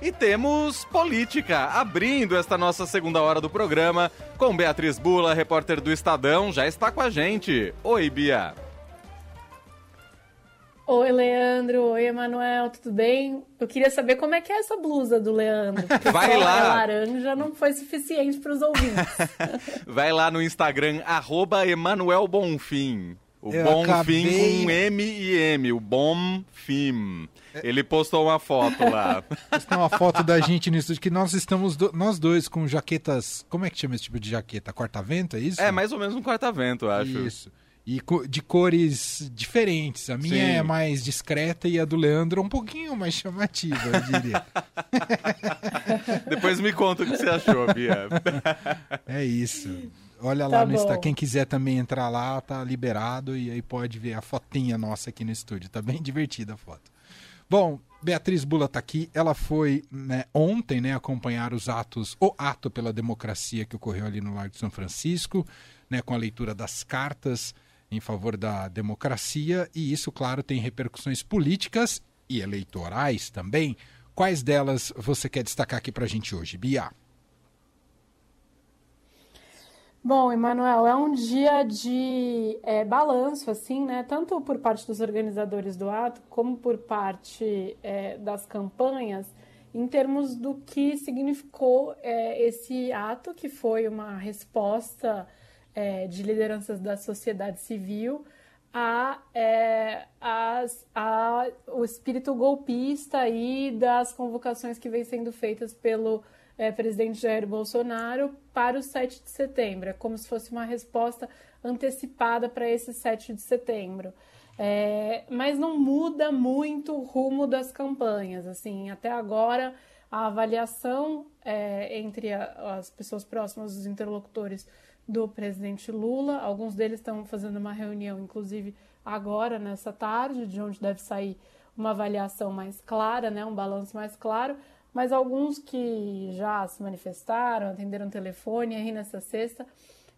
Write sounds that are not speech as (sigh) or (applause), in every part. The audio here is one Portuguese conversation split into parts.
E temos política, abrindo esta nossa segunda hora do programa, com Beatriz Bula, repórter do Estadão, já está com a gente. Oi, Bia. Oi, Leandro. Oi, Emanuel. Tudo bem? Eu queria saber como é que é essa blusa do Leandro. Vai lá. É laranja não foi suficiente para os ouvintes. (laughs) Vai lá no Instagram, arroba Emanuel Bonfim. O Eu Bonfim acabei- com M e M, o Bonfim. Ele postou uma foto lá. (laughs) Tem uma foto da gente no estúdio que nós estamos, do- nós dois com jaquetas. Como é que chama esse tipo de jaqueta? Corta-vento, é isso? É, mais ou menos um corta-vento, eu acho. Isso. E co- de cores diferentes. A minha Sim. é mais discreta e a do Leandro um pouquinho mais chamativa, eu diria. (laughs) Depois me conta o que você achou, Bia. (laughs) é isso. Olha Tá lá no Insta. bom. Quem quiser também entrar lá, tá liberado e aí pode ver a fotinha nossa aqui no estúdio. Tá bem (laughs) divertida a foto. Bom, Beatriz Bula tá aqui. Ela foi né, ontem né, acompanhar os atos, o ato pela democracia que ocorreu ali no Largo de São Francisco, né, com a leitura das cartas em favor da democracia. E isso, claro, tem repercussões políticas e eleitorais também. Quais delas você quer destacar aqui pra gente hoje, Bia? Bom, Emanuel, é um dia de é, balanço, assim, né? Tanto por parte dos organizadores do ato, como por parte é, das campanhas, em termos do que significou é, esse ato, que foi uma resposta é, de lideranças da sociedade civil a, é, a- o espírito golpista aí das convocações que vêm sendo feitas pelo é, presidente Jair Bolsonaro para o 7 de setembro. É como se fosse uma resposta antecipada para esse 7 de setembro. É, mas não muda muito o rumo das campanhas. Assim, até agora a avaliação é, entre a- as pessoas próximas dos interlocutores do presidente Lula, alguns deles estão fazendo uma reunião, inclusive agora nessa tarde, de onde deve sair uma avaliação mais clara, né, um balanço mais claro. Mas alguns que já se manifestaram, atenderam o telefone aí nessa sexta,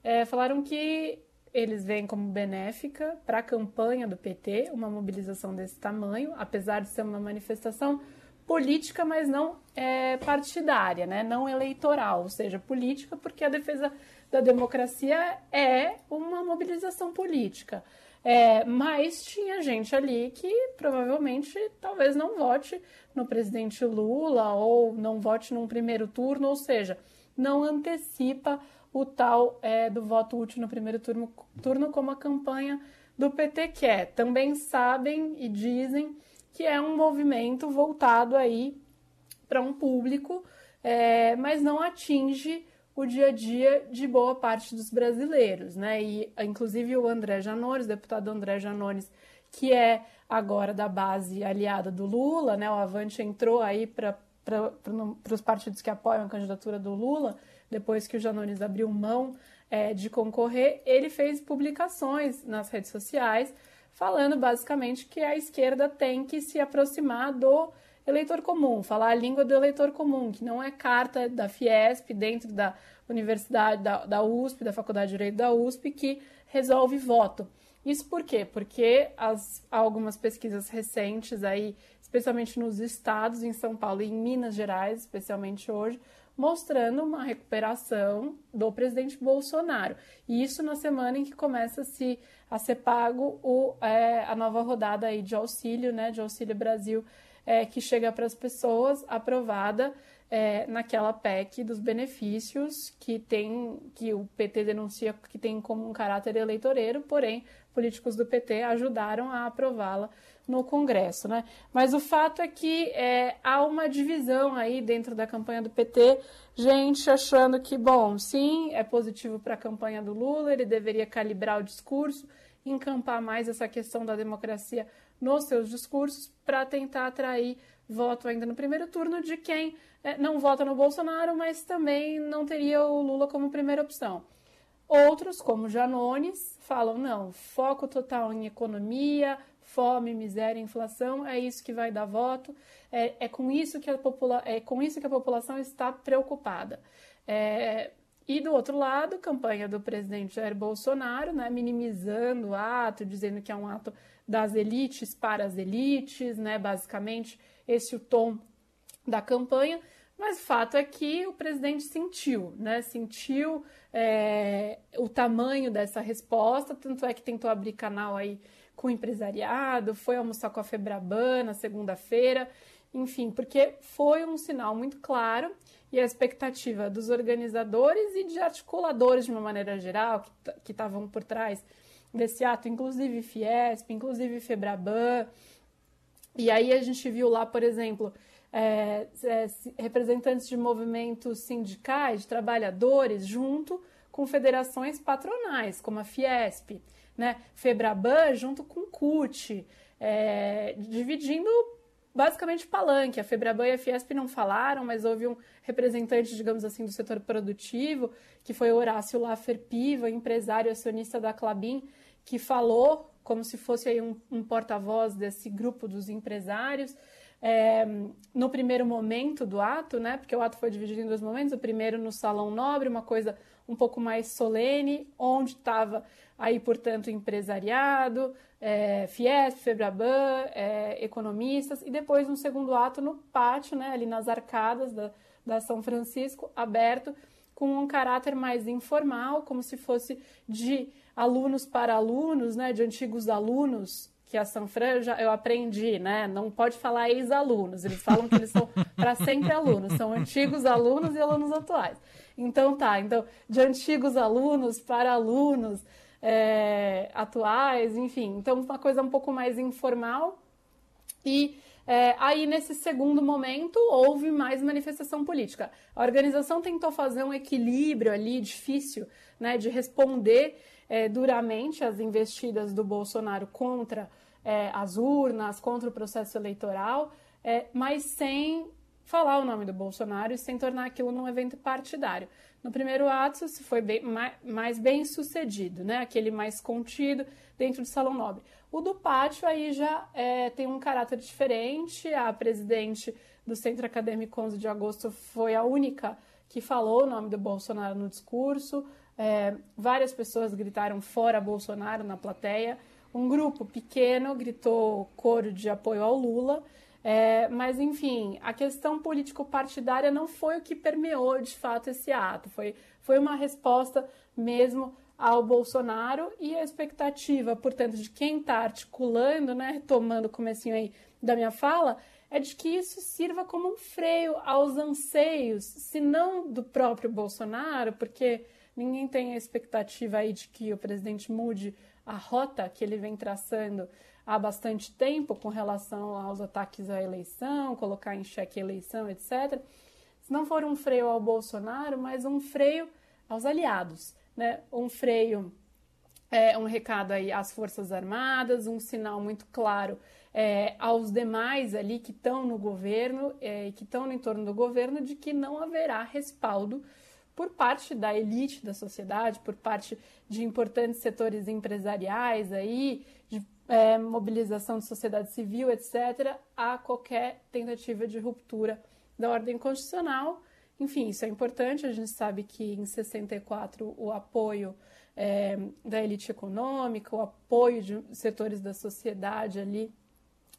é, falaram que eles veem como benéfica para a campanha do PT uma mobilização desse tamanho, apesar de ser uma manifestação política, mas não é, partidária, né? não eleitoral, ou seja, política, porque a defesa da democracia é uma mobilização política. É, mas tinha gente ali que provavelmente talvez não vote no presidente Lula ou não vote num primeiro turno, ou seja, não antecipa o tal é, do voto útil no primeiro turno, turno como a campanha do PT quer. Também sabem e dizem que é um movimento voltado aí para um público, é, mas não atinge o dia a dia de boa parte dos brasileiros, né? E inclusive o André Janones, deputado André Janones, que é agora da base aliada do Lula, né? O Avante entrou aí para os partidos que apoiam a candidatura do Lula, depois que o Janones abriu mão é, de concorrer, ele fez publicações nas redes sociais falando basicamente que a esquerda tem que se aproximar do eleitor comum, falar a língua do eleitor comum, que não é carta da Fiesp dentro da universidade, da, da USP, da Faculdade de Direito da USP, que resolve voto. Isso por quê? Porque as, algumas pesquisas recentes aí, especialmente nos estados, em São Paulo e em Minas Gerais, especialmente hoje, mostrando uma recuperação do presidente Bolsonaro. E isso na semana em que começa a, se, a ser pago o, é, a nova rodada aí de auxílio, né, de Auxílio Brasil, é, que chega para as pessoas, aprovada é, naquela PEC dos benefícios que tem que o PT denuncia que tem como um caráter eleitoreiro, porém políticos do PT ajudaram a aprová-la no Congresso, né? Mas o fato é que é, há uma divisão aí dentro da campanha do PT, gente achando que, bom, sim, é positivo para a campanha do Lula, ele deveria calibrar o discurso, encampar mais essa questão da democracia nos seus discursos para tentar atrair voto ainda no primeiro turno de quem é, não vota no Bolsonaro, mas também não teria o Lula como primeira opção. Outros, como Janones, falam não, foco total em economia, fome, miséria, inflação, é isso que vai dar voto, é, é com, isso que a popula é com isso que a população está preocupada. É, e do outro lado, campanha do presidente Jair Bolsonaro, né, minimizando o ato, dizendo que é um ato das elites para as elites, né, basicamente esse é o tom da campanha, mas o fato é que o presidente sentiu, né? Sentiu é, o tamanho dessa resposta, tanto é que tentou abrir canal aí com o empresariado, foi almoçar com a Febraban na segunda-feira, enfim, porque foi um sinal muito claro e a expectativa dos organizadores e de articuladores de uma maneira geral que estavam por trás desse ato, inclusive Fiesp, inclusive Febraban. E aí a gente viu lá, por exemplo, é, é, representantes de movimentos sindicais, de trabalhadores, junto com federações patronais, como a Fiesp, né? Febraban junto com CUT, é, dividindo basicamente palanque. A Febraban e a Fiesp não falaram, mas houve um representante, digamos assim, do setor produtivo, que foi Horácio Laffer Piva, empresário acionista da Clabin, que falou como se fosse aí um, um porta-voz desse grupo dos empresários. É, no primeiro momento do ato, né? Porque o ato foi dividido em dois momentos. O primeiro no Salão Nobre, uma coisa um pouco mais solene, onde estava aí, portanto, empresariado, é, Fiesp, Febraban, é, economistas, e depois um segundo ato no pátio, né, ali nas arcadas da, da São Francisco, aberto, com um caráter mais informal, como se fosse de alunos para alunos, né, de antigos alunos que a Sanfran já, eu aprendi, né? Não pode falar ex-alunos, eles falam que eles são (laughs) para sempre alunos, são antigos alunos e alunos atuais. Então tá, então de antigos alunos para alunos é, atuais, enfim, então uma coisa um pouco mais informal. E é, aí nesse segundo momento houve mais manifestação política. A organização tentou fazer um equilíbrio ali difícil, né, de responder é, duramente as investidas do Bolsonaro contra é, as urnas, contra o processo eleitoral, é, mas sem falar o nome do Bolsonaro e sem tornar aquilo num evento partidário. No primeiro ato, se foi bem, mais, bem sucedido, né? aquele mais contido dentro do Salão Nobre. O do pátio aí já é, tem um caráter diferente. A presidente do Centro Acadêmico 11 de Agosto foi a única que falou o nome do Bolsonaro no discurso. É, várias pessoas gritaram fora Bolsonaro na plateia. Um grupo pequeno gritou coro de apoio ao Lula. É, mas, enfim, a questão político-partidária não foi o que permeou de fato esse ato. Foi, foi uma resposta mesmo ao Bolsonaro e a expectativa, portanto, de quem está articulando, né, tomando o comecinho aí da minha fala, é de que isso sirva como um freio aos anseios, se não do próprio Bolsonaro, porque Ninguém tem a expectativa aí de que o presidente mude a rota que ele vem traçando há bastante tempo com relação aos ataques à eleição, colocar em xeque a eleição, etc. Se não for um freio ao Bolsonaro, mas um freio aos aliados, né? Um freio é um recado aí às Forças Armadas, um sinal muito claro é, aos demais ali que estão no governo e é, que estão no entorno do governo de que não haverá respaldo por parte da elite da sociedade, por parte de importantes setores empresariais aí, é, mobilização de sociedade civil, etc., a qualquer tentativa de ruptura da ordem constitucional. Enfim, isso é importante. A gente sabe que em 64 o apoio é, da elite econômica, o apoio de setores da sociedade ali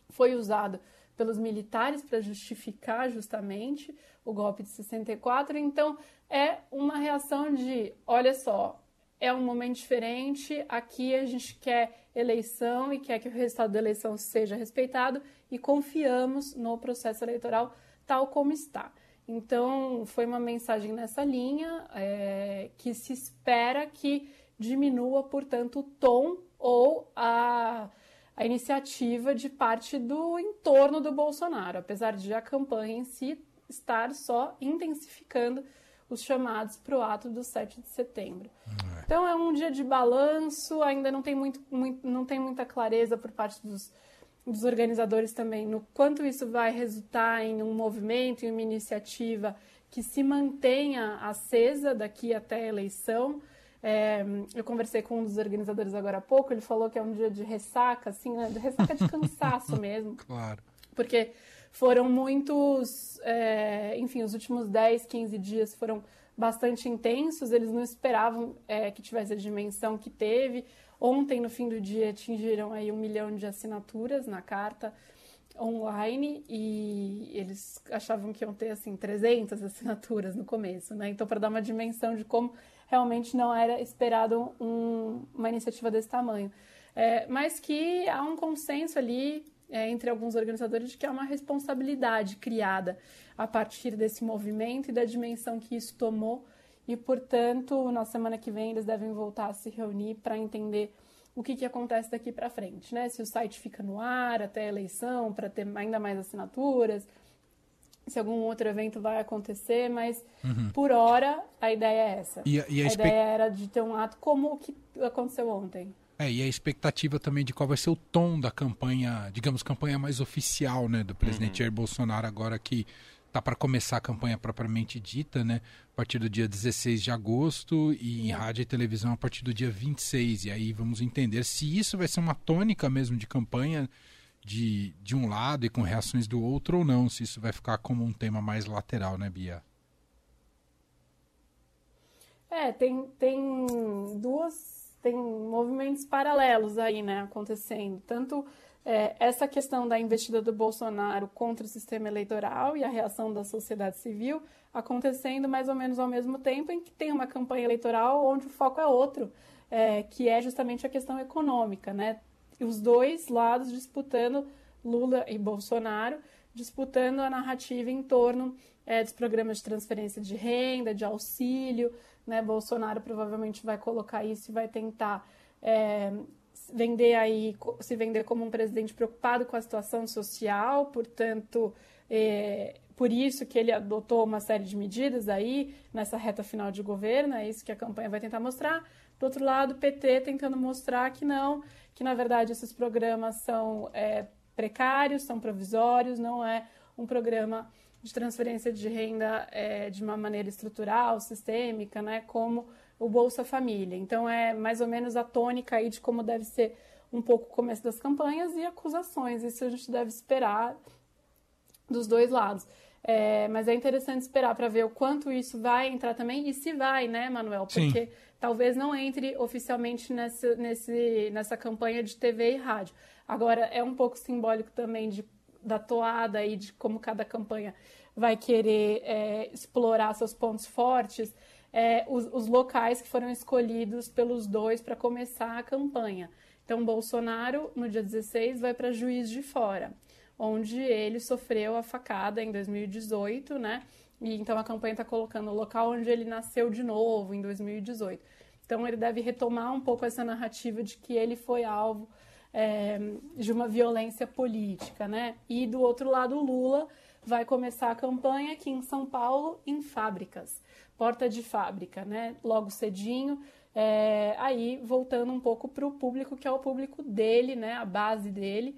foi usado pelos militares para justificar justamente o golpe de 64. Então, é uma reação de: olha só, é um momento diferente, aqui a gente quer eleição e quer que o resultado da eleição seja respeitado e confiamos no processo eleitoral tal como está. Então, foi uma mensagem nessa linha é, que se espera que diminua, portanto, o tom ou a a iniciativa de parte do entorno do Bolsonaro, apesar de a campanha em si estar só intensificando os chamados para o ato do 7 de setembro. Então é um dia de balanço, ainda não tem, muito, muito, não tem muita clareza por parte dos, dos organizadores também no quanto isso vai resultar em um movimento, em uma iniciativa que se mantenha acesa daqui até a eleição. É, eu conversei com um dos organizadores agora há pouco, ele falou que é um dia de ressaca, assim, né? de ressaca de cansaço (laughs) mesmo. Claro. Porque foram muitos, é, enfim, os últimos 10, 15 dias foram bastante intensos, eles não esperavam é, que tivesse a dimensão que teve. Ontem, no fim do dia, atingiram aí um milhão de assinaturas na carta online e eles achavam que iam ter assim 300 assinaturas no começo, né? Então para dar uma dimensão de como realmente não era esperado um, uma iniciativa desse tamanho, é, mas que há um consenso ali é, entre alguns organizadores de que é uma responsabilidade criada a partir desse movimento e da dimensão que isso tomou e portanto na semana que vem eles devem voltar a se reunir para entender o que, que acontece daqui para frente, né? Se o site fica no ar até a eleição para ter ainda mais assinaturas, se algum outro evento vai acontecer, mas uhum. por hora a ideia é essa. E a, e a, a ideia era de ter um ato como o que aconteceu ontem. É, e a expectativa também de qual vai ser o tom da campanha, digamos, campanha mais oficial, né, do presidente uhum. Jair Bolsonaro agora que tá para começar a campanha propriamente dita, né? A partir do dia 16 de agosto e em rádio e televisão a partir do dia 26. E aí vamos entender se isso vai ser uma tônica mesmo de campanha de, de um lado e com reações do outro ou não, se isso vai ficar como um tema mais lateral, né, Bia? É, tem, tem duas. Tem movimentos paralelos aí, né, acontecendo. Tanto é, essa questão da investida do Bolsonaro contra o sistema eleitoral e a reação da sociedade civil acontecendo mais ou menos ao mesmo tempo em que tem uma campanha eleitoral onde o foco é outro, é, que é justamente a questão econômica, né? Os dois lados disputando, Lula e Bolsonaro, disputando a narrativa em torno é, dos programas de transferência de renda, de auxílio, né? Bolsonaro provavelmente vai colocar isso e vai tentar é, vender aí, se vender como um presidente preocupado com a situação social, portanto, é, por isso que ele adotou uma série de medidas aí nessa reta final de governo, é isso que a campanha vai tentar mostrar. Do outro lado, o PT tentando mostrar que não, que na verdade esses programas são é, precários, são provisórios, não é um programa de transferência de renda é, de uma maneira estrutural, sistêmica, né, como o Bolsa Família. Então é mais ou menos a tônica aí de como deve ser um pouco o começo das campanhas e acusações. Isso a gente deve esperar dos dois lados. É, mas é interessante esperar para ver o quanto isso vai entrar também e se vai, né, Manuel? Porque Sim. talvez não entre oficialmente nessa, nesse, nessa campanha de TV e rádio. Agora, é um pouco simbólico também de, da toada e de como cada campanha vai querer é, explorar seus pontos fortes é, os, os locais que foram escolhidos pelos dois para começar a campanha. Então, Bolsonaro, no dia 16, vai para Juiz de Fora, onde ele sofreu a facada em 2018, né? E então a campanha está colocando o local onde ele nasceu de novo, em 2018. Então, ele deve retomar um pouco essa narrativa de que ele foi alvo é, de uma violência política, né? E do outro lado, o Lula vai começar a campanha aqui em São Paulo, em fábricas porta de fábrica, né? Logo cedinho. É, aí voltando um pouco para o público que é o público dele, né? A base dele.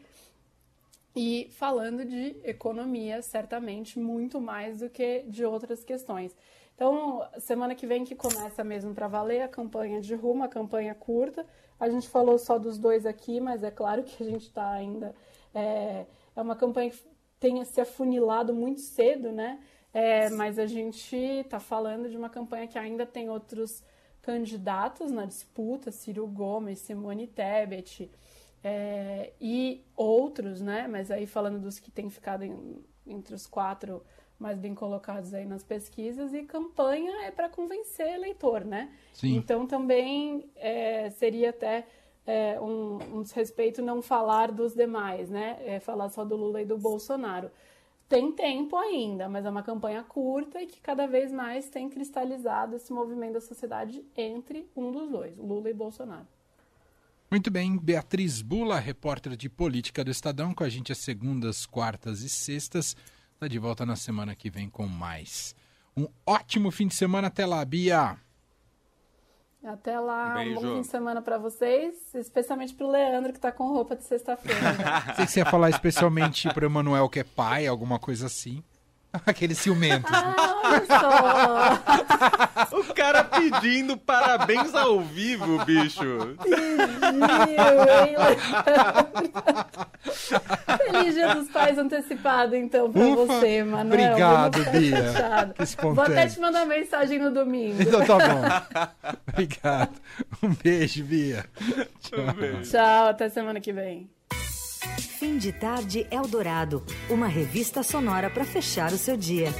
E falando de economia, certamente, muito mais do que de outras questões. Então, semana que vem que começa mesmo para valer a campanha de rumo, a campanha curta. A gente falou só dos dois aqui, mas é claro que a gente está ainda. É, é uma campanha que tenha se afunilado muito cedo, né? É, mas a gente está falando de uma campanha que ainda tem outros candidatos na disputa, Ciro Gomes, Simone Tebet é, e outros, né? Mas aí falando dos que têm ficado em, entre os quatro mais bem colocados aí nas pesquisas e campanha é para convencer eleitor, né? Sim. Então também é, seria até é, um, um desrespeito não falar dos demais, né? É, falar só do Lula e do Bolsonaro tem tempo ainda, mas é uma campanha curta e que cada vez mais tem cristalizado esse movimento da sociedade entre um dos dois, Lula e Bolsonaro. Muito bem, Beatriz Bula, repórter de política do Estadão, com a gente às segundas, quartas e sextas. Está de volta na semana que vem com mais. Um ótimo fim de semana. Até lá, Bia! Até lá, um, bom fim de semana para vocês, especialmente pro Leandro que tá com roupa de sexta-feira. (laughs) Sei que você ia falar especialmente pro Emanuel que é pai, alguma coisa assim. (laughs) Aquele ciumento. Ah, (laughs) o cara pedindo parabéns ao vivo, bicho. Pediu, hein, (laughs) Feliz Dia dos Pais antecipado, então, pra Ufa, você, Manuel. Obrigado, Bia. Vou até te mandar mensagem no domingo. Então tá bom. obrigado. Um beijo, Bia. Tchau. Um beijo. Tchau, até semana que vem. Fim de Tarde Eldorado, uma revista sonora para fechar o seu dia.